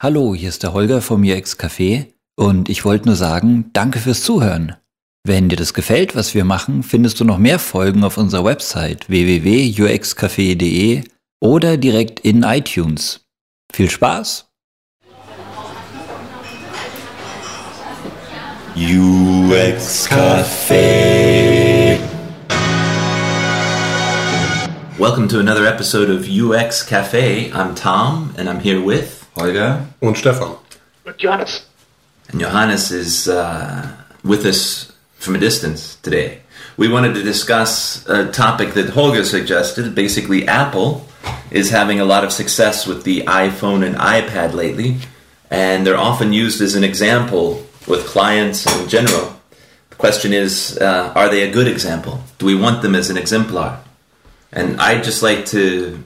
Hallo, hier ist der Holger vom UX Café und ich wollte nur sagen, danke fürs Zuhören. Wenn dir das gefällt, was wir machen, findest du noch mehr Folgen auf unserer Website www.uxcafé.de oder direkt in iTunes. Viel Spaß! UX Café. Welcome to another episode of UX Cafe. I'm Tom, and I'm here with Holger und Stefan. Und Johannes. And Johannes is uh, with us from a distance today. We wanted to discuss a topic that Holger suggested. Basically, Apple is having a lot of success with the iPhone and iPad lately, and they're often used as an example with clients in general. The question is, uh, are they a good example? Do we want them as an exemplar? And I'd just like to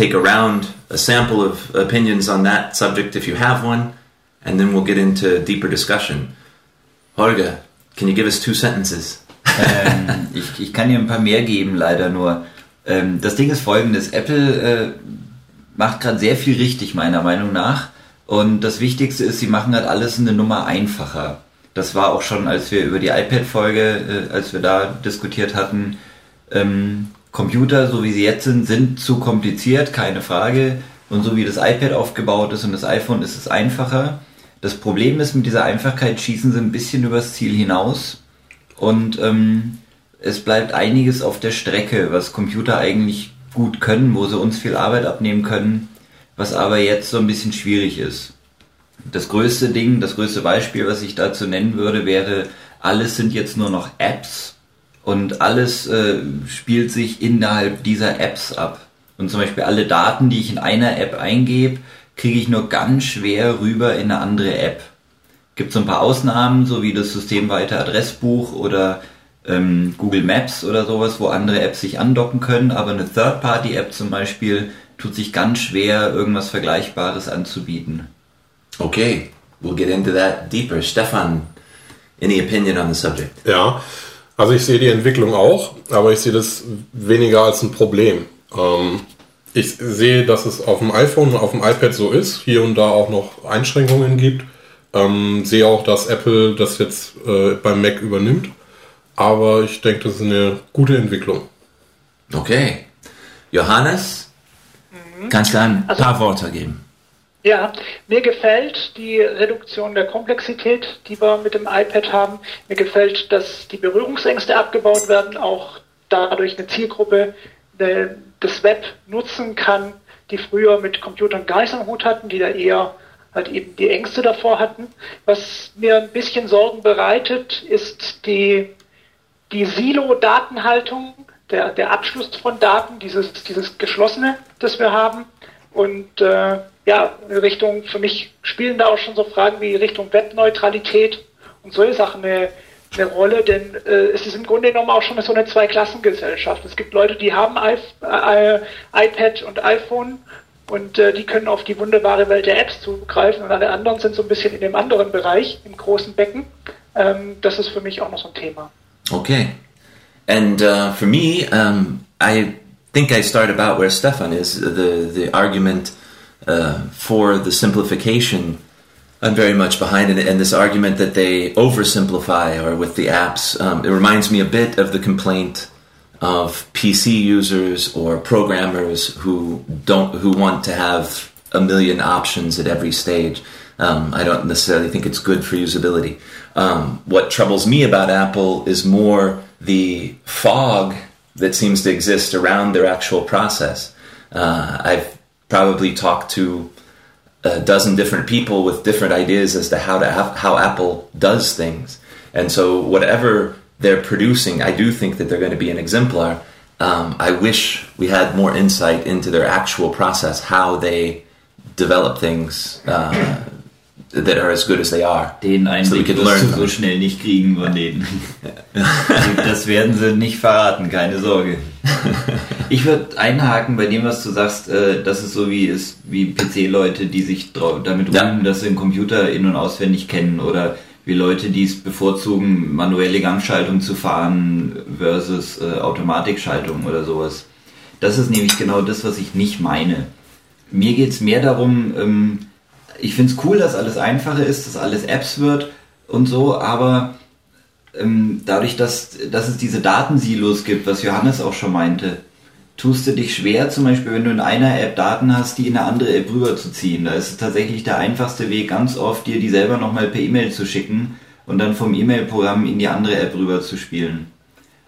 take around a sample of opinions on that subject if you have one, and then we'll get into deeper discussion. Holger, can you give us two sentences? ähm, ich, ich, kann dir ein paar mehr geben, leider nur. Ähm, das Ding ist folgendes: Apple äh, macht gerade sehr viel richtig, meiner Meinung nach. Und das Wichtigste ist, sie machen halt alles eine Nummer einfacher. Das war auch schon, als wir über die iPad-Folge, äh, als wir da diskutiert hatten, ähm, Computer, so wie sie jetzt sind, sind zu kompliziert, keine Frage. Und so wie das iPad aufgebaut ist und das iPhone ist es einfacher. Das Problem ist, mit dieser Einfachkeit schießen sie ein bisschen übers Ziel hinaus. Und ähm, es bleibt einiges auf der Strecke, was Computer eigentlich gut können, wo sie uns viel Arbeit abnehmen können, was aber jetzt so ein bisschen schwierig ist. Das größte Ding, das größte Beispiel, was ich dazu nennen würde, wäre, alles sind jetzt nur noch Apps und alles äh, spielt sich innerhalb dieser Apps ab. Und zum Beispiel alle Daten, die ich in einer App eingebe, kriege ich nur ganz schwer rüber in eine andere App. Gibt so ein paar Ausnahmen, so wie das systemweite Adressbuch oder ähm, Google Maps oder sowas, wo andere Apps sich andocken können, aber eine Third-Party-App zum Beispiel tut sich ganz schwer, irgendwas Vergleichbares anzubieten. Okay, we'll get into that deeper. Stefan, any opinion on the subject? Ja, also ich sehe die Entwicklung auch, aber ich sehe das weniger als ein Problem. Ähm, ich sehe, dass es auf dem iPhone und auf dem iPad so ist, hier und da auch noch Einschränkungen gibt. Ähm, sehe auch, dass Apple das jetzt äh, beim Mac übernimmt. Aber ich denke, das ist eine gute Entwicklung. Okay. Johannes, mhm. kannst du ein also, paar Worte geben? Ja, mir gefällt die Reduktion der Komplexität, die wir mit dem iPad haben. Mir gefällt, dass die Berührungsängste abgebaut werden, auch dadurch eine Zielgruppe eine, das Web nutzen kann, die früher mit Computern gar am Hut hatten, die da eher halt eben die Ängste davor hatten. Was mir ein bisschen Sorgen bereitet, ist die, die Silo-Datenhaltung, der, der Abschluss von Daten, dieses, dieses Geschlossene, das wir haben. Und äh, ja, Richtung, für mich spielen da auch schon so Fragen wie Richtung Webneutralität und solche Sachen eine, eine Rolle, denn äh, es ist im Grunde genommen auch schon so eine Zweiklassengesellschaft. Es gibt Leute, die haben I äh, iPad und iPhone und äh, die können auf die wunderbare Welt der Apps zugreifen und alle anderen sind so ein bisschen in dem anderen Bereich, im großen Becken. Ähm, das ist für mich auch noch so ein Thema. Okay. And uh, for me, um, I think I start about where Stefan is. The, the argument uh, for the simplification. I'm very much behind it, and this argument that they oversimplify or with the apps. Um, it reminds me a bit of the complaint of PC users or programmers who don't who want to have a million options at every stage. Um, I don't necessarily think it's good for usability. Um, what troubles me about Apple is more the fog that seems to exist around their actual process. Uh, I've probably talked to a dozen different people with different ideas as to how to how Apple does things. And so whatever they're producing, I do think that they're going to be an exemplar. Um, I wish we had more insight into their actual process, how they develop things. Uh, that are as good as they are. Den Einblick so wirst du so schnell nicht kriegen von denen. das werden sie nicht verraten, keine Sorge. Ich würde einhaken bei dem, was du sagst, äh, dass es so wie ist, wie PC-Leute, die sich damit rühmen, ja. dass sie den Computer in- und auswendig kennen oder wie Leute, die es bevorzugen, manuelle Gangschaltung zu fahren versus äh, Automatikschaltung oder sowas. Das ist nämlich genau das, was ich nicht meine. Mir geht es mehr darum, ähm, ich finde es cool, dass alles einfacher ist, dass alles Apps wird und so, aber ähm, dadurch, dass, dass es diese Datensilos gibt, was Johannes auch schon meinte, tust du dich schwer, zum Beispiel, wenn du in einer App Daten hast, die in eine andere App rüberzuziehen. Da ist es tatsächlich der einfachste Weg, ganz oft dir die selber nochmal per E-Mail zu schicken und dann vom E-Mail-Programm in die andere App rüber zu spielen.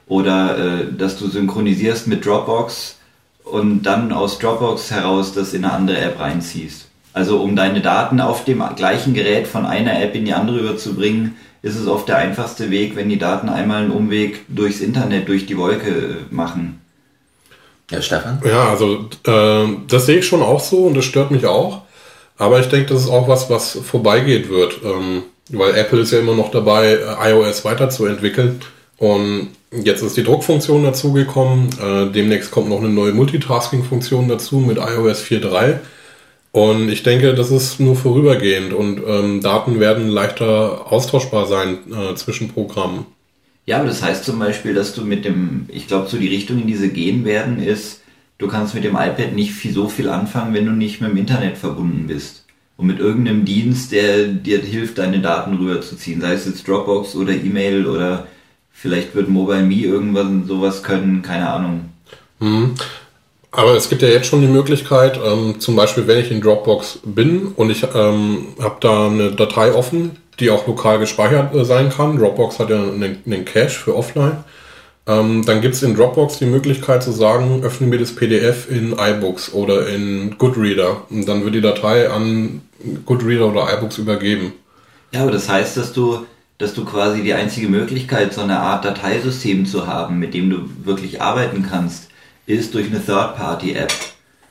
Oder äh, dass du synchronisierst mit Dropbox und dann aus Dropbox heraus das in eine andere App reinziehst. Also um deine Daten auf dem gleichen Gerät von einer App in die andere rüberzubringen, ist es oft der einfachste Weg, wenn die Daten einmal einen Umweg durchs Internet, durch die Wolke äh, machen. Ja, Stefan? Ja, also äh, das sehe ich schon auch so und das stört mich auch. Aber ich denke, das ist auch was, was vorbeigeht wird. Ähm, weil Apple ist ja immer noch dabei, iOS weiterzuentwickeln. Und jetzt ist die Druckfunktion dazugekommen. Äh, demnächst kommt noch eine neue Multitasking-Funktion dazu mit iOS 4.3. Und ich denke, das ist nur vorübergehend und ähm, Daten werden leichter austauschbar sein äh, zwischen Programmen. Ja, aber das heißt zum Beispiel, dass du mit dem, ich glaube, so die Richtung, in die sie gehen werden, ist, du kannst mit dem iPad nicht viel, so viel anfangen, wenn du nicht mit dem Internet verbunden bist. Und mit irgendeinem Dienst, der dir hilft, deine Daten rüberzuziehen. Sei es jetzt Dropbox oder E-Mail oder vielleicht wird MobileMe irgendwas sowas können, keine Ahnung. Aber es gibt ja jetzt schon die Möglichkeit, ähm, zum Beispiel, wenn ich in Dropbox bin und ich ähm, habe da eine Datei offen, die auch lokal gespeichert äh, sein kann. Dropbox hat ja einen, einen Cache für offline. Ähm, dann gibt es in Dropbox die Möglichkeit zu sagen, öffne mir das PDF in iBooks oder in Goodreader. Und dann wird die Datei an Goodreader oder iBooks übergeben. Ja, aber das heißt, dass du, dass du quasi die einzige Möglichkeit, so eine Art Dateisystem zu haben, mit dem du wirklich arbeiten kannst, ist durch eine Third-Party-App.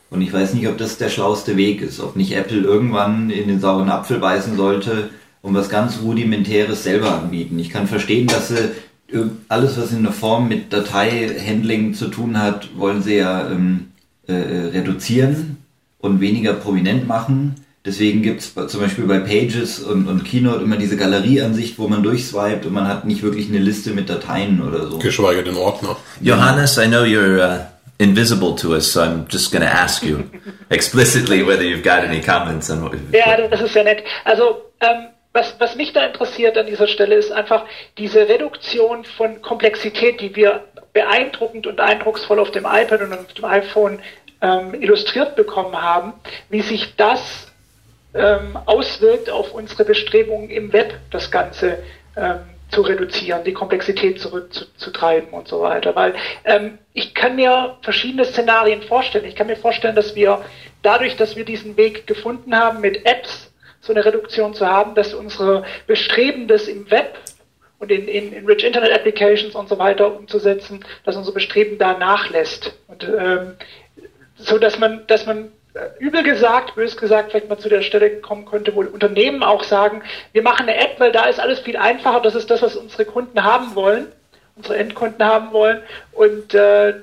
Und ich weiß nicht, ob das der schlauste Weg ist, ob nicht Apple irgendwann in den sauren Apfel beißen sollte und was ganz Rudimentäres selber anbieten. Ich kann verstehen, dass sie alles, was in der Form mit Dateihandling zu tun hat, wollen sie ja ähm, äh, reduzieren und weniger prominent machen. Deswegen gibt es zum Beispiel bei Pages und, und Keynote immer diese Galerieansicht, wo man durchswiped und man hat nicht wirklich eine Liste mit Dateien oder so. Geschweige denn Ordner. Johannes, I know you're uh, invisible to us, so I'm just going to ask you explicitly whether you've got any comments on what Ja, das ist ja nett. Also, ähm, was, was mich da interessiert an dieser Stelle ist einfach diese Reduktion von Komplexität, die wir beeindruckend und eindrucksvoll auf dem iPad und auf dem iPhone ähm, illustriert bekommen haben, wie sich das ähm, auswirkt auf unsere Bestrebungen im Web, das Ganze ähm, zu reduzieren, die Komplexität zurückzutreiben und so weiter. Weil ähm, ich kann mir verschiedene Szenarien vorstellen. Ich kann mir vorstellen, dass wir dadurch, dass wir diesen Weg gefunden haben, mit Apps so eine Reduktion zu haben, dass unsere Bestreben, das im Web und in, in, in Rich Internet Applications und so weiter umzusetzen, dass unser Bestreben da nachlässt. Und ähm, so dass man, dass man übel gesagt, bös gesagt, vielleicht mal zu der Stelle kommen könnte, wo Unternehmen auch sagen, wir machen eine App, weil da ist alles viel einfacher, das ist das, was unsere Kunden haben wollen, unsere Endkunden haben wollen und äh,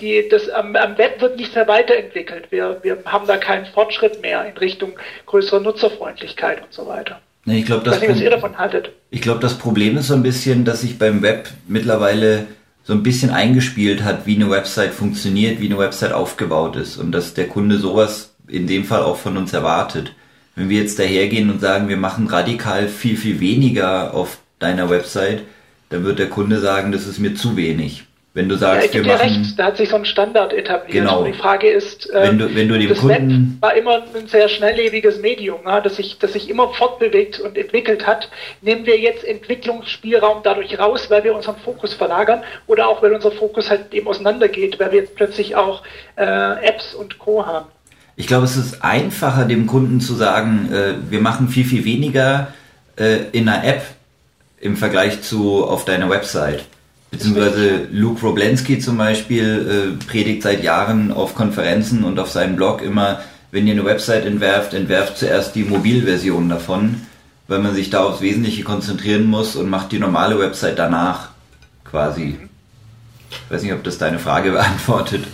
die, das, am, am Web wird nicht mehr weiterentwickelt. Wir, wir haben da keinen Fortschritt mehr in Richtung größerer Nutzerfreundlichkeit und so weiter. Ich glaube, das, nicht, was ihr davon haltet. Ich glaube, das Problem ist so ein bisschen, dass sich beim Web mittlerweile so ein bisschen eingespielt hat, wie eine Website funktioniert, wie eine Website aufgebaut ist und dass der Kunde sowas in dem Fall auch von uns erwartet. Wenn wir jetzt dahergehen und sagen, wir machen radikal viel, viel weniger auf deiner Website, dann wird der Kunde sagen, das ist mir zu wenig. Wenn du sagst, ja, wir machen. Recht, da hat sich so ein Standard etabliert. Genau. Und die Frage ist, äh, wenn du, wenn du dem das Kunden Web war immer ein sehr schnelllebiges Medium, ja, das, sich, das sich immer fortbewegt und entwickelt hat. Nehmen wir jetzt Entwicklungsspielraum dadurch raus, weil wir unseren Fokus verlagern oder auch weil unser Fokus halt eben auseinandergeht, weil wir jetzt plötzlich auch äh, Apps und Co. haben? Ich glaube, es ist einfacher, dem Kunden zu sagen, äh, wir machen viel, viel weniger äh, in einer App im Vergleich zu auf deiner Website. Beziehungsweise Luke Roblensky zum Beispiel äh, predigt seit Jahren auf Konferenzen und auf seinem Blog immer, wenn ihr eine Website entwerft, entwerft zuerst die Mobilversion davon, weil man sich da aufs Wesentliche konzentrieren muss und macht die normale Website danach quasi. Ich weiß nicht, ob das deine Frage beantwortet.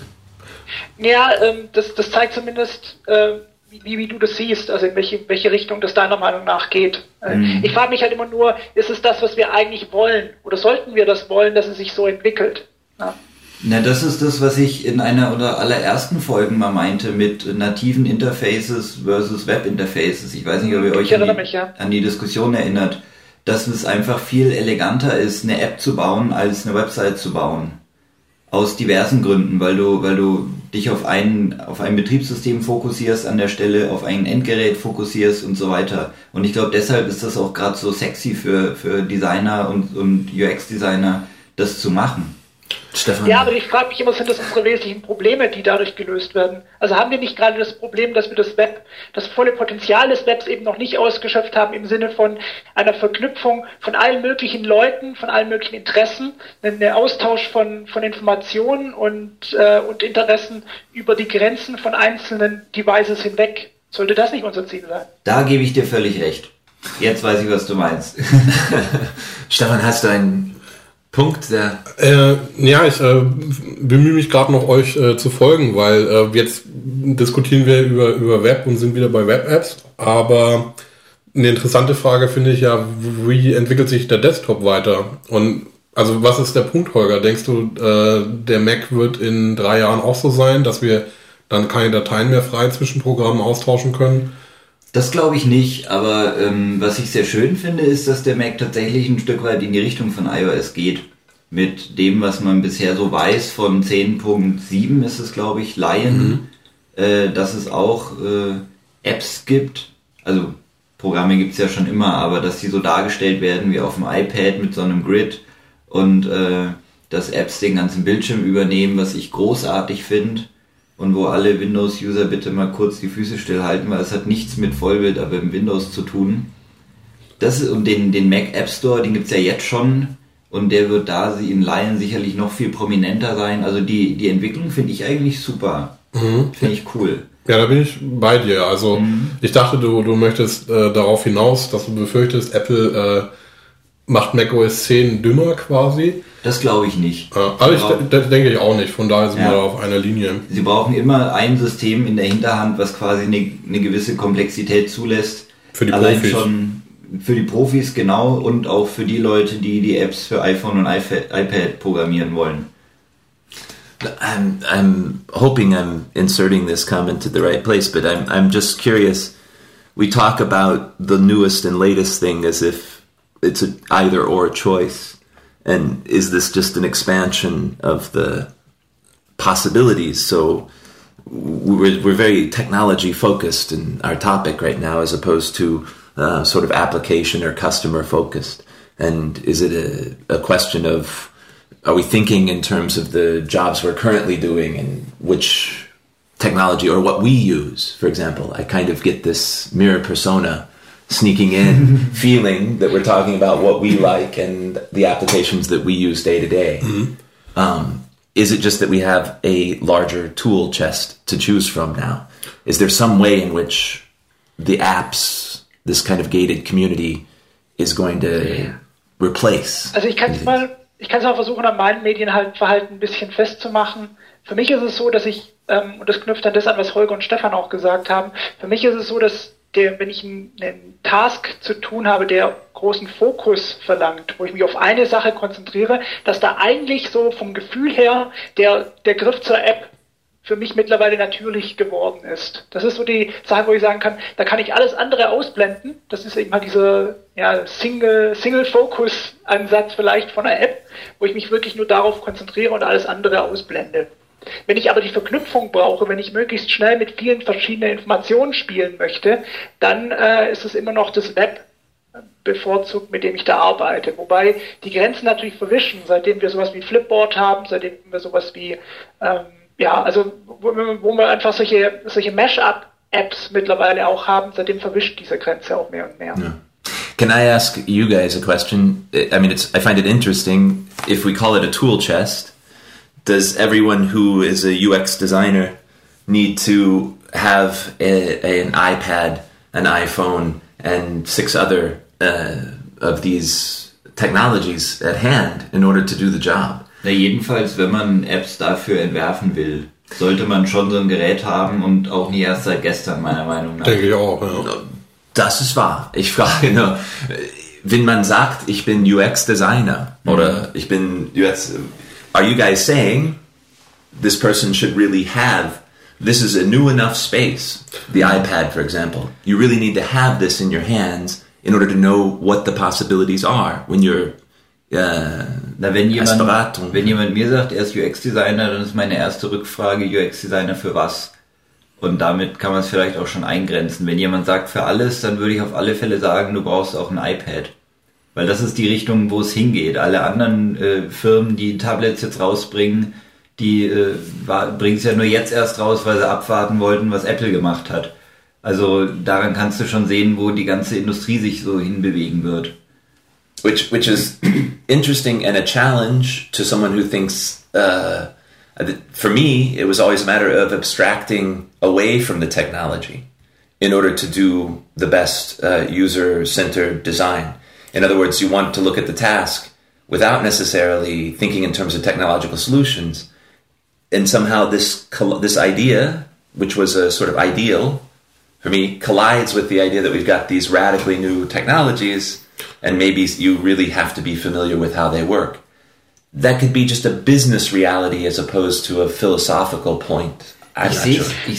Ja, ähm, das, das zeigt zumindest, äh, wie, wie du das siehst, also in welche, welche Richtung das deiner Meinung nach geht. Äh, Mhm. Ich frage mich halt immer nur, ist es das, was wir eigentlich wollen? Oder sollten wir das wollen, dass es sich so entwickelt? Ja. Na, das ist das, was ich in einer oder allerersten Folgen mal meinte mit nativen Interfaces versus Web-Interfaces. Ich weiß nicht, ob ihr euch an die, mich, ja. an die Diskussion erinnert, dass es einfach viel eleganter ist, eine App zu bauen, als eine Website zu bauen. Aus diversen Gründen, weil du, weil du dich auf ein, auf ein Betriebssystem fokussierst an der Stelle, auf ein Endgerät fokussierst und so weiter. Und ich glaube, deshalb ist das auch gerade so sexy für, für Designer und, und UX-Designer, das zu machen. Stefan? Ja, aber ich frage mich immer, sind das unsere wesentlichen Probleme, die dadurch gelöst werden? Also haben wir nicht gerade das Problem, dass wir das Web, das volle Potenzial des Webs eben noch nicht ausgeschöpft haben im Sinne von einer Verknüpfung von allen möglichen Leuten, von allen möglichen Interessen, einen Austausch von, von Informationen und, äh, und Interessen über die Grenzen von einzelnen Devices hinweg. Sollte das nicht unser Ziel sein? Da gebe ich dir völlig recht. Jetzt weiß ich, was du meinst. Stefan, hast du einen Punkt, der Äh, ja, ich äh, bemühe mich gerade noch, euch äh, zu folgen, weil äh, jetzt diskutieren wir über, über Web und sind wieder bei Web-Apps. Aber eine interessante Frage finde ich ja, wie entwickelt sich der Desktop weiter? Und also was ist der Punkt, Holger? Denkst du, äh, der Mac wird in drei Jahren auch so sein, dass wir dann keine Dateien mehr frei zwischen Programmen austauschen können? Das glaube ich nicht, aber ähm, was ich sehr schön finde, ist, dass der Mac tatsächlich ein Stück weit in die Richtung von iOS geht. Mit dem, was man bisher so weiß von 10.7 ist es, glaube ich, Lion, äh, dass es auch äh, Apps gibt. Also Programme gibt es ja schon immer, aber dass die so dargestellt werden wie auf dem iPad mit so einem Grid und äh, dass Apps den ganzen Bildschirm übernehmen, was ich großartig finde und wo alle Windows-User bitte mal kurz die Füße stillhalten, weil es hat nichts mit Vollbild, aber im Windows zu tun. Das ist, und den, den Mac App Store, den gibt's ja jetzt schon und der wird da sie in Laien sicherlich noch viel prominenter sein. Also die, die Entwicklung finde ich eigentlich super. Finde ich cool. Ja, da bin ich bei dir. Also ich dachte, du, du möchtest äh, darauf hinaus, dass du befürchtest, Apple äh, macht macOS 10 dümmer quasi. Das glaube ich nicht. Äh, aber ich, das denke ich auch nicht. Von daher sind Ja. wir da auf einer Linie. Sie brauchen immer ein System in der Hinterhand, was quasi eine, eine gewisse Komplexität zulässt. Für die Allein Profis. schon für die Profis genau und auch für die Leute, die die Apps für iPhone und iPad, iPad programmieren wollen. I'm I'm hoping I'm inserting this comment to the right place, but I'm I'm just curious. We talk about the newest and latest thing as if it's a either or choice, and is this just an expansion of the possibilities? So we're we're very technology focused in our topic right now, as opposed to uh, sort of application or customer focused. And is it a, a question of are we thinking in terms of the jobs we're currently doing and which technology or what we use for example i kind of get this mirror persona sneaking in feeling that we're talking about what we like and the applications that we use day to day. Um, is it just that we have a larger tool chest to choose from now? Is there some way in which the apps this kind of gated community is going to replace Also ich kann es mal, ich kann es mal versuchen, an meinem Medienverhalten ein bisschen festzumachen. Für mich ist es so, dass ich, ähm, und das knüpft an das an, was Holger und Stefan auch gesagt haben, für mich ist es so, dass der, wenn ich einen, Task zu tun habe, der großen Fokus verlangt, wo ich mich auf eine Sache konzentriere, dass da eigentlich so vom Gefühl her der, der Griff zur App für mich mittlerweile natürlich geworden ist. Das ist so die Sache, wo ich sagen kann, da kann ich alles andere ausblenden. Das ist eben halt dieser ja, Single, Single-Focus-Ansatz vielleicht von einer App, wo ich mich wirklich nur darauf konzentriere und alles andere ausblende. Wenn ich aber die Verknüpfung brauche, wenn ich möglichst schnell mit vielen verschiedenen Informationen spielen möchte, dann äh, ist es immer noch das Web bevorzugt, mit dem ich da arbeite. Wobei die Grenzen natürlich verwischen, seitdem wir sowas wie Flipboard haben, seitdem wir sowas wie, ähm, ja, also wo, wo wir einfach solche, solche Mash-up-Apps mittlerweile auch haben, seitdem verwischt diese Grenze auch mehr und mehr. Can I ask you guys a question? I mean, it's I find it interesting. If we call it a tool chest, does everyone who is a UX designer need to have a, a- an iPad, an iPhone, and six other uh, of these technologies at hand in order to do the job? Na, jedenfalls, wenn man Apps dafür entwerfen will, sollte man schon so ein Gerät haben und auch nicht erst seit gestern, meiner Meinung nach. Denke ich auch, ja. Das ist wahr. Ich frage nur, wenn man sagt, ich bin UX Designer oder ich bin UX, are you guys saying this person should really have. This is a new enough space. The iPad, for example, you really need to have this in your hands in order to know what the possibilities are when you're. Uh, Na, wenn jemand, wenn jemand mir sagt, er ist UX-Designer, dann ist meine erste Rückfrage, UX-Designer für was? Und damit kann man es vielleicht auch schon eingrenzen. Wenn jemand sagt für alles, dann würde ich auf alle Fälle sagen, du brauchst auch ein iPad. Weil das ist die Richtung, wo es hingeht. Alle anderen äh, Firmen, die Tablets jetzt rausbringen, die äh, bringen es ja nur jetzt erst raus, weil sie abwarten wollten, was Apple gemacht hat. Also daran kannst du schon sehen, wo die ganze Industrie sich so hinbewegen wird. which which is interesting and a challenge to someone who thinks. Uh, for me, it was always a matter of abstracting away from the technology in order to do the best uh, user-centered design. In other words, you want to look at the task without necessarily thinking in terms of technological solutions. And somehow this this idea, which was a sort of ideal for me, collides with the idea that we've got these radically new technologies, and maybe you really have to be familiar with how they work. That could be just a business reality as opposed to a philosophical point. I'm Ich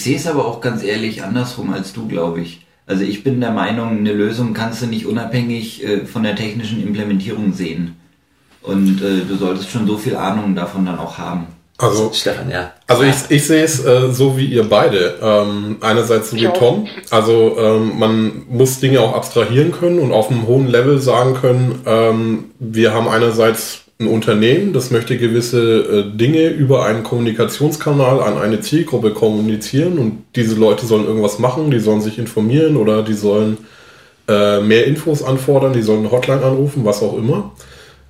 sehe es es aber auch ganz ehrlich andersrum als du, glaube ich. Also ich bin der Meinung, eine Lösung kannst du nicht unabhängig äh, von der technischen Implementierung sehen. Und äh, du solltest schon so viel Ahnung davon dann auch haben. Also, Stefan, ja. also ich, ich sehe es äh, so wie ihr beide. Ähm, einerseits so wie. Tom. Also ähm, man muss Dinge auch abstrahieren können und auf einem hohen Level sagen können, ähm, wir haben einerseits ein Unternehmen, das möchte gewisse äh, Dinge über einen Kommunikationskanal an eine Zielgruppe kommunizieren und diese Leute sollen irgendwas machen, die sollen sich informieren oder die sollen äh, mehr Infos anfordern, die sollen eine Hotline anrufen, was auch immer.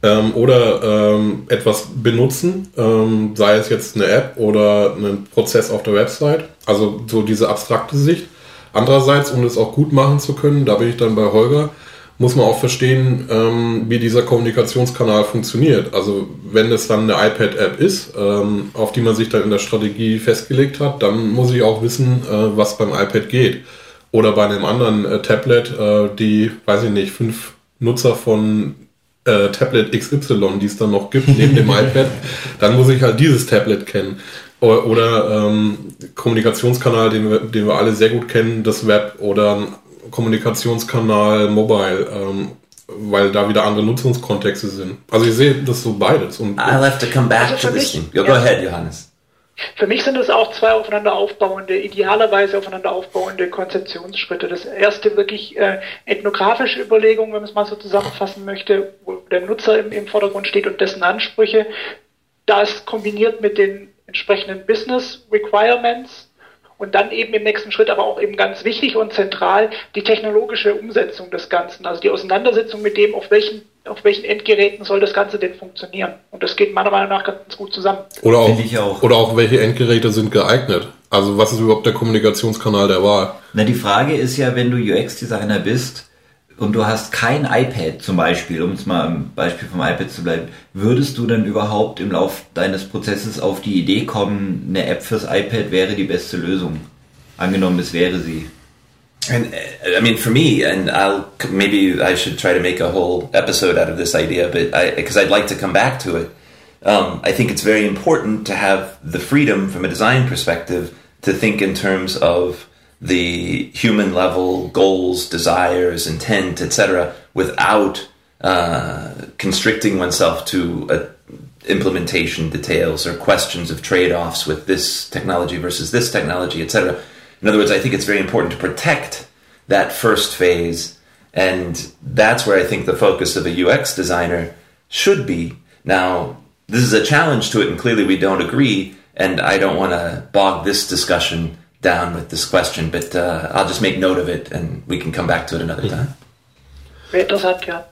Ähm, oder ähm, etwas benutzen, ähm, sei es jetzt eine App oder ein Prozess auf der Website. Also so diese abstrakte Sicht. Andererseits, um das auch gut machen zu können, da bin ich dann bei Holger, muss man auch verstehen, ähm, wie dieser Kommunikationskanal funktioniert. Also wenn es dann eine iPad-App ist, ähm, auf die man sich dann in der Strategie festgelegt hat, dann muss ich auch wissen, äh, was beim iPad geht. Oder bei einem anderen äh, Tablet, äh, die, weiß ich nicht, fünf Nutzer von äh, Tablet XY, die es dann noch gibt, neben dem iPad, dann muss ich halt dieses Tablet kennen. Oder, oder ähm, Kommunikationskanal, den wir, den wir alle sehr gut kennen, das Web oder ein Kommunikationskanal Mobile, ähm, weil da wieder andere Nutzungskontexte sind. Also ich sehe das so beides. Und I'll have to come back Also to für this mich- thing. Go, ahead, Johannes. Für mich sind es auch zwei aufeinander aufbauende, idealerweise aufeinander aufbauende Konzeptionsschritte. Das erste wirklich äh, ethnografische Überlegung, wenn man es mal so zusammenfassen möchte, wo der Nutzer im, im Vordergrund steht und dessen Ansprüche. Das kombiniert mit den entsprechenden Business Requirements und dann eben im nächsten Schritt aber auch eben ganz wichtig und zentral die technologische Umsetzung des Ganzen, also die Auseinandersetzung mit dem, auf welchen, auf welchen Endgeräten soll das Ganze denn funktionieren. Und das geht meiner Meinung nach ganz gut zusammen. oder, auch, auch. oder auch, welche Endgeräte sind geeignet. Also was ist überhaupt der Kommunikationskanal der Wahl? Na, die Frage ist ja, wenn du UX-Designer bist und du hast kein iPad zum Beispiel, um es mal am Beispiel vom iPad zu bleiben, würdest du dann überhaupt im Lauf deines Prozesses auf die Idee kommen, eine App fürs iPad wäre die beste Lösung? Angenommen, es wäre sie. And uh, I mean, for me, and I'll maybe I should try to make a whole episode out of this idea, but because I'd like to come back to it. Um, I think it's very important to have the freedom from a design perspective to think in terms of the human level goals, desires, intent, etc., without uh, constricting oneself to implementation details or questions of trade-offs with this technology versus this technology, etc. In other words, I think it's very important to protect that first phase, and that's where I think the focus of a UX designer should be. Now, this is a challenge to it, and clearly we don't agree, and I don't want to bog this discussion down with this question, but uh, I'll just make note of it, and we can come back to it another time. Interessant, ja.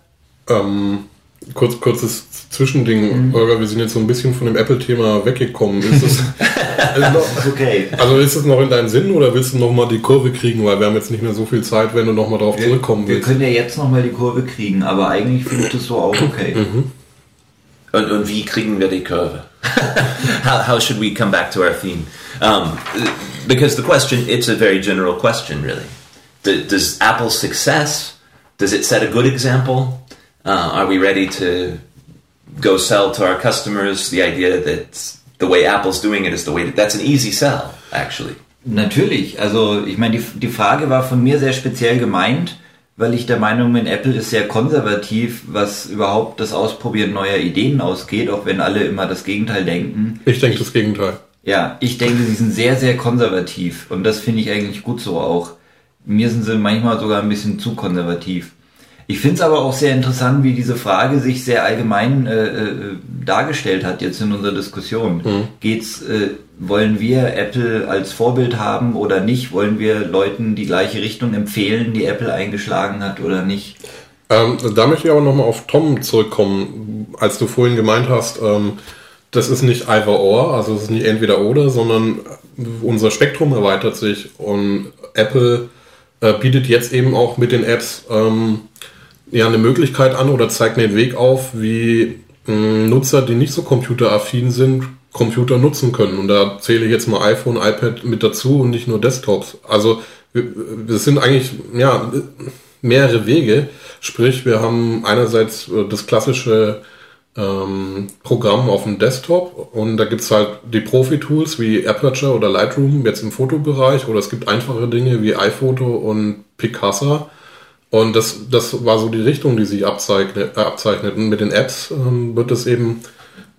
Ähm, kurz, kurzes Zwischending, Holger, wir sind jetzt so ein bisschen von dem Apple-Thema weggekommen. Ist es, ist noch, Okay. also ist es noch in deinem Sinn oder willst du noch mal die Kurve kriegen, weil wir haben jetzt nicht mehr so viel Zeit, wenn du noch mal darauf zurückkommen Wir willst. können ja jetzt nochmal die Kurve kriegen, aber eigentlich finde ich das so auch okay. Und, und wie kriegen wir die Kurve? how, how should we come back to our theme? Um, because the question, it's a very general question, really. D- does Apple's success, does it set a good example? Uh, are we ready to go sell to our customers the idea that the way Apple's doing it is the way that, that's an easy sell, actually. Natürlich, also ich meine, die, die Frage war von mir sehr speziell gemeint, weil ich der Meinung bin, Apple ist sehr konservativ, was überhaupt das Ausprobieren neuer Ideen ausgeht, auch wenn alle immer das Gegenteil denken. Ich denke das Gegenteil. Ja, ich denke, sie sind sehr, sehr konservativ und das finde ich eigentlich gut so auch. Mir sind sie manchmal sogar ein bisschen zu konservativ. Ich finde es aber auch sehr interessant, wie diese Frage sich sehr allgemein äh, äh, dargestellt hat jetzt in unserer Diskussion. Mhm. Geht's, äh, wollen wir Apple als Vorbild haben oder nicht? Wollen wir Leuten die gleiche Richtung empfehlen, die Apple eingeschlagen hat oder nicht? Ähm, da möchte ich aber nochmal auf Tom zurückkommen, als du vorhin gemeint hast, ähm, das ist nicht either or, also es ist nicht entweder oder, sondern unser Spektrum erweitert sich und Apple äh, bietet jetzt eben auch mit den Apps ähm, ja eine Möglichkeit an oder zeigt den Weg auf, wie mh, Nutzer, die nicht so computeraffin sind, Computer nutzen können. Und da zähle ich jetzt mal iPhone, iPad mit dazu und nicht nur Desktops. Also wir sind eigentlich ja mehrere Wege. Sprich, wir haben einerseits äh, das klassische ähm, Programm auf dem Desktop und da gibt's halt die Profi-Tools wie Aperture oder Lightroom jetzt im Fotobereich oder es gibt einfache Dinge wie iPhoto und Picasa. Und das, das war so die Richtung, die sich abzeichnet. Äh, abzeichnet. Und mit den Apps ähm, wird es eben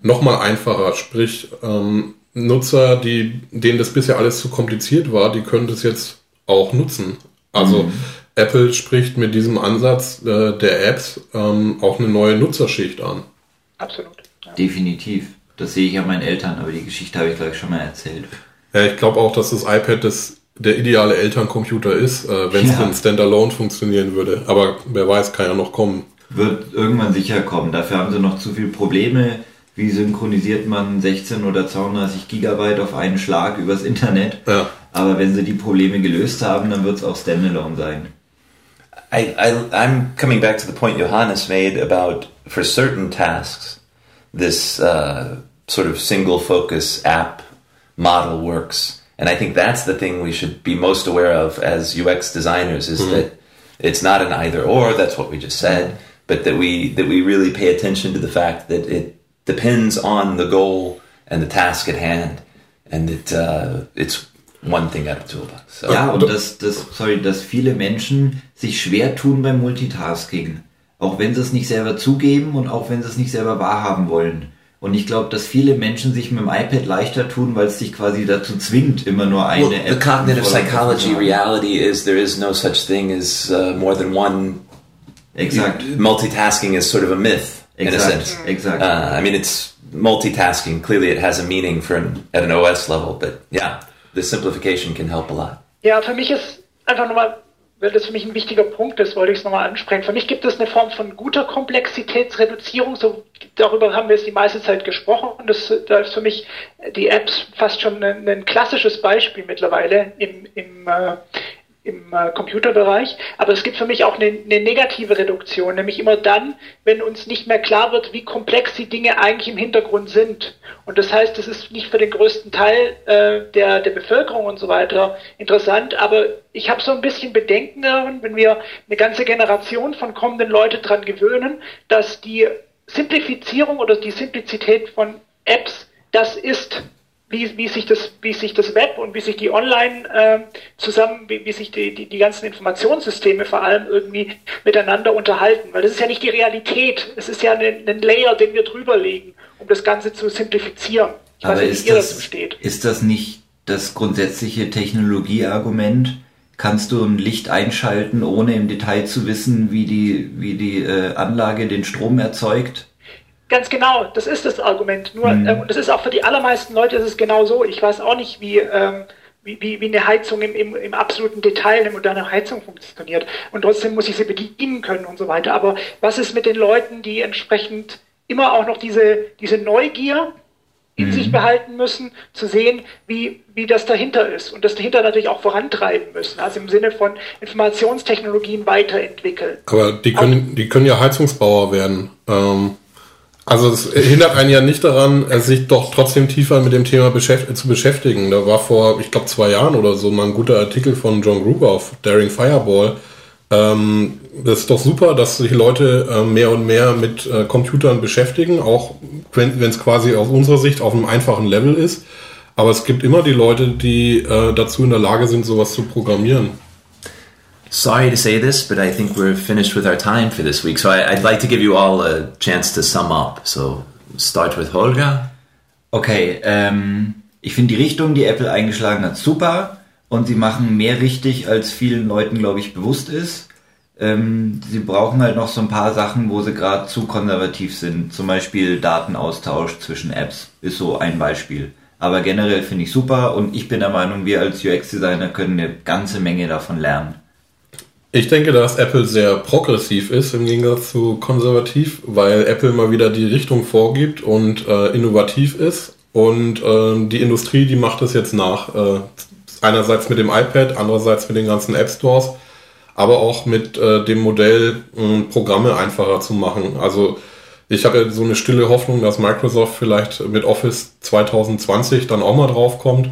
nochmal einfacher. Sprich, ähm, Nutzer, die, denen das bisher alles zu kompliziert war, die können das jetzt auch nutzen. Also Apple spricht mit diesem Ansatz äh, der Apps ähm, auch eine neue Nutzerschicht an. Absolut. Ja. Definitiv. Das sehe ich an meinen Eltern, aber die Geschichte habe ich glaube ich schon mal erzählt. Ja, ich glaube auch, dass das iPad das der ideale Elterncomputer ist, äh, wenn es Ja. denn standalone funktionieren würde. Aber wer weiß, kann ja noch kommen. Wird irgendwann sicher kommen. Dafür haben sie noch zu viele Probleme. Wie synchronisiert man 16 oder 32 Gigabyte auf einen Schlag übers Internet? Ja. Aber wenn sie die Probleme gelöst haben, dann wird es auch Standalone sein. I, I, I'm coming back to the point Johannes made about for certain tasks, this uh, sort of single focus app model works. And I think that's the thing we should be most aware of as UX designers is that it's not an either or, that's what we just said, but that we, that we really pay attention to the fact that it depends on the goal and the task at hand. And that uh, it's one thing out of toolbox. So, Ja, und dass, dass, sorry, dass viele Menschen sich schwer tun beim Multitasking. Auch wenn sie es nicht selber zugeben und auch wenn sie es nicht selber wahrhaben wollen. Und ich glaube, dass viele Menschen sich mit dem iPad leichter tun, weil es sich quasi dazu zwingt, immer nur eine Well, App. the cognitive psychology zu reality is there is no such thing as uh, more than one. Exakt. Multitasking is sort of a myth in a sense. Exakt. Uh, I mean, it's multitasking. Clearly, it has a meaning for an, at an OS level, but yeah, the simplification can help a lot. Ja, für mich ist einfach nochmal, weil das für mich ein wichtiger Punkt ist, wollte ich es nochmal ansprechen. Für mich gibt es eine Form von guter Komplexitätsreduzierung, so darüber haben wir jetzt die meiste Zeit gesprochen und das, da ist für mich die Apps fast schon ein, ein klassisches Beispiel mittlerweile im, im, äh, im äh, Computerbereich. Aber es gibt für mich auch eine, eine negative Reduktion, nämlich immer dann, wenn uns nicht mehr klar wird, wie komplex die Dinge eigentlich im Hintergrund sind. Und das heißt, es ist nicht für den größten Teil äh, der, der Bevölkerung und so weiter interessant, aber ich habe so ein bisschen Bedenken daran, wenn wir eine ganze Generation von kommenden Leute dran gewöhnen, dass die Simplifizierung oder die Simplizität von Apps das ist, wie, wie sich das, wie sich das Web und wie sich die Online äh, zusammen, wie, wie sich die, die, die ganzen Informationssysteme vor allem irgendwie miteinander unterhalten. Weil das ist ja nicht die Realität. Es ist ja ein, ein Layer, den wir drüber legen, um das Ganze zu simplifizieren. Ich Aber weiß nicht, ist wie ihr das, dazu steht. ist das nicht das grundsätzliche Technologieargument? Kannst du ein Licht einschalten, ohne im Detail zu wissen, wie die, wie die äh, Anlage den Strom erzeugt? Ganz genau, das ist das Argument. Nur, Mhm. äh, und das ist auch für die allermeisten Leute ist es genau so. Ich weiß auch nicht, wie, ähm, wie, wie, wie eine Heizung im, im, im absoluten Detail, eine moderne Heizung funktioniert. Und trotzdem muss ich sie bedienen können und so weiter. Aber was ist mit den Leuten, die entsprechend immer auch noch diese, diese Neugier in sich behalten müssen, zu sehen, wie, wie das dahinter ist und das dahinter natürlich auch vorantreiben müssen, also im Sinne von Informationstechnologien weiterentwickeln. Aber die können, die können ja Heizungsbauer werden. Ähm, also es hindert einen ja nicht daran, äh, sich doch trotzdem tiefer mit dem Thema zu beschäftigen. Da war vor, ich glaube, zwei Jahren oder so mal ein guter Artikel von John Gruber auf Daring Fireball, Ähm, das ist doch super, dass sich Leute äh, mehr und mehr mit äh, Computern beschäftigen, auch wenn es quasi aus unserer Sicht auf einem einfachen Level ist. Aber es gibt immer die Leute, die äh, dazu in der Lage sind, sowas zu programmieren. Sorry to say this, but I think we're finished with our time for this week. So I, I'd like to give you all a chance to sum up. So start with Holger. Okay, ähm, ich finde die Richtung, die Apple eingeschlagen hat, super. Und sie machen mehr richtig, als vielen Leuten, glaube ich, bewusst ist. Ähm, sie brauchen halt noch so ein paar Sachen, wo sie gerade zu konservativ sind. Zum Beispiel Datenaustausch zwischen Apps ist so ein Beispiel. Aber generell finde ich super und ich bin der Meinung, wir als UX-Designer können eine ganze Menge davon lernen. Ich denke, dass Apple sehr progressiv ist im Gegensatz zu konservativ, weil Apple mal wieder die Richtung vorgibt und äh, innovativ ist. Und äh, die Industrie, die macht es jetzt nach. Äh, einerseits mit dem iPad, andererseits mit den ganzen App Stores, aber auch mit äh, dem Modell, äh, Programme einfacher zu machen. Also ich habe ja so eine stille Hoffnung, dass Microsoft vielleicht mit Office 2020 dann auch mal drauf kommt,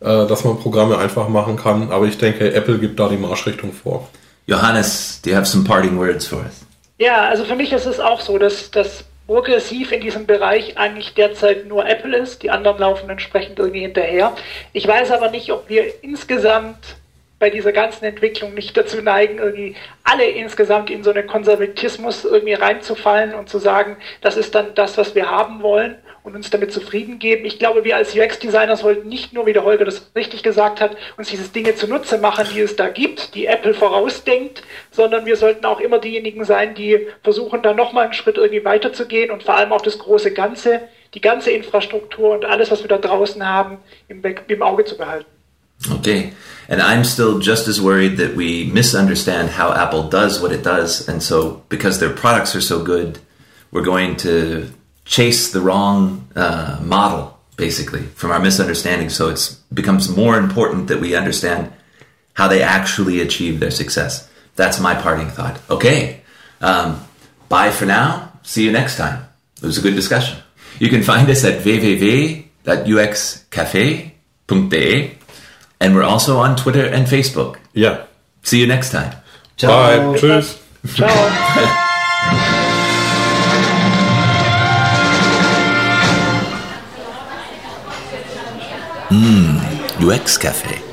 äh, dass man Programme einfach machen kann. Aber ich denke, Apple gibt da die Marschrichtung vor. Johannes, do you have some parting words for us? Ja, also für mich ist es auch so, dass das progressiv in diesem Bereich eigentlich derzeit nur Apple ist. Die anderen laufen entsprechend irgendwie hinterher. Ich weiß aber nicht, ob wir insgesamt bei dieser ganzen Entwicklung nicht dazu neigen, irgendwie alle insgesamt in so einen Konservatismus irgendwie reinzufallen und zu sagen, das ist dann das, was wir haben wollen und uns damit zufrieden geben. Ich glaube, wir als UX-Designer sollten nicht nur, wie der Holger das richtig gesagt hat, uns diese Dinge zunutze machen, die es da gibt, die Apple vorausdenkt, sondern wir sollten auch immer diejenigen sein, die versuchen, da nochmal einen Schritt irgendwie weiterzugehen und vor allem auch das große Ganze, die ganze Infrastruktur und alles, was wir da draußen haben, im, im Auge zu behalten. Okay. And I'm still just as worried that we misunderstand how Apple does what it does. And so, because their products are so good, we're going to chase the wrong uh, model, basically, from our misunderstanding. So it becomes more important that we understand how they actually achieve their success. That's my parting thought. Okay. Um, bye for now. See you next time. It was a good discussion. You can find us at www.uxcafe.de and we're also on Twitter and Facebook. Yeah. See you next time. Bye. Tschüss. Ciao. UX Café.